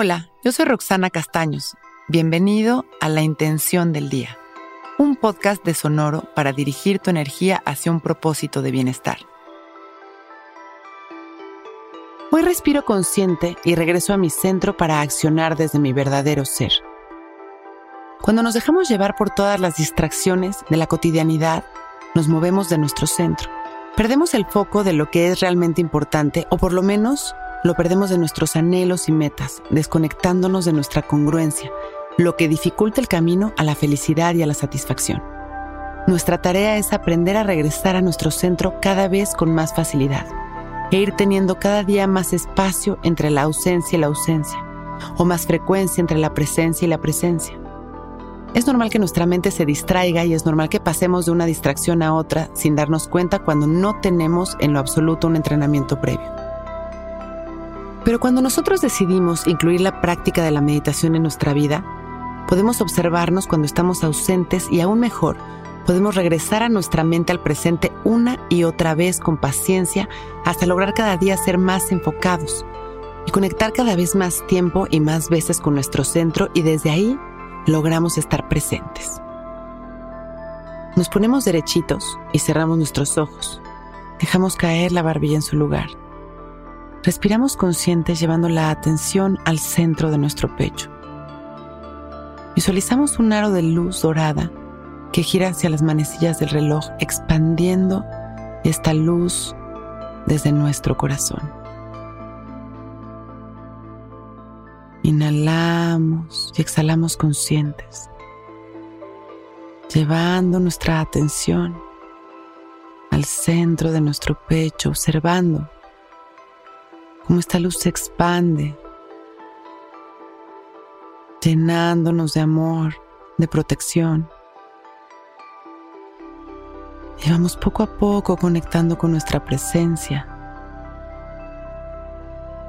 Hola, yo soy Roxana Castaños. Bienvenido a La Intención del Día, un podcast de Sonoro para dirigir tu energía hacia un propósito de bienestar. Hoy respiro consciente y regreso a mi centro para accionar desde mi verdadero ser. Cuando nos dejamos llevar por todas las distracciones de la cotidianidad, nos movemos de nuestro centro. Perdemos el foco de lo que es realmente importante o por lo menos lo perdemos de nuestros anhelos y metas, desconectándonos de nuestra congruencia, lo que dificulta el camino a la felicidad y a la satisfacción. Nuestra tarea es aprender a regresar a nuestro centro cada vez con más facilidad e ir teniendo cada día más espacio entre la ausencia y la ausencia, o más frecuencia entre la presencia y la presencia. Es normal que nuestra mente se distraiga y es normal que pasemos de una distracción a otra sin darnos cuenta cuando no tenemos en lo absoluto un entrenamiento previo. Pero cuando nosotros decidimos incluir la práctica de la meditación en nuestra vida, podemos observarnos cuando estamos ausentes y aún mejor, podemos regresar a nuestra mente al presente una y otra vez con paciencia hasta lograr cada día ser más enfocados y conectar cada vez más tiempo y más veces con nuestro centro y desde ahí logramos estar presentes. Nos ponemos derechitos y cerramos nuestros ojos. Dejamos caer la barbilla en su lugar. Respiramos conscientes llevando la atención al centro de nuestro pecho. Visualizamos un aro de luz dorada que gira hacia las manecillas del reloj, expandiendo esta luz desde nuestro corazón. Inhalamos y exhalamos conscientes, llevando nuestra atención al centro de nuestro pecho, observando cómo esta luz se expande, llenándonos de amor, de protección. Y vamos poco a poco conectando con nuestra presencia,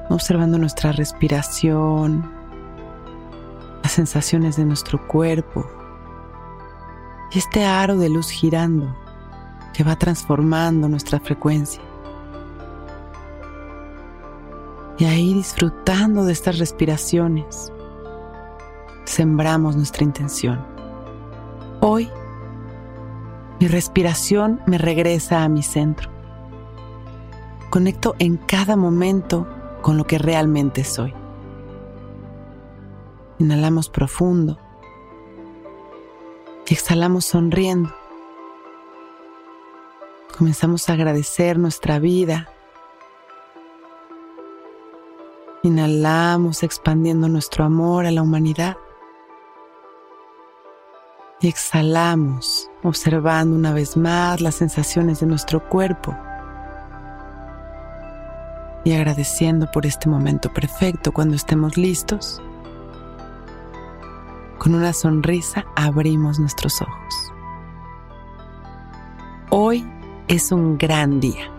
observando nuestra respiración, las sensaciones de nuestro cuerpo y este aro de luz girando que va transformando nuestra frecuencia. Y ahí disfrutando de estas respiraciones, sembramos nuestra intención. Hoy, mi respiración me regresa a mi centro. Conecto en cada momento con lo que realmente soy. Inhalamos profundo y exhalamos sonriendo. Comenzamos a agradecer nuestra vida Inhalamos expandiendo nuestro amor a la humanidad. Y exhalamos observando una vez más las sensaciones de nuestro cuerpo. Y agradeciendo por este momento perfecto cuando estemos listos. Con una sonrisa abrimos nuestros ojos. Hoy es un gran día.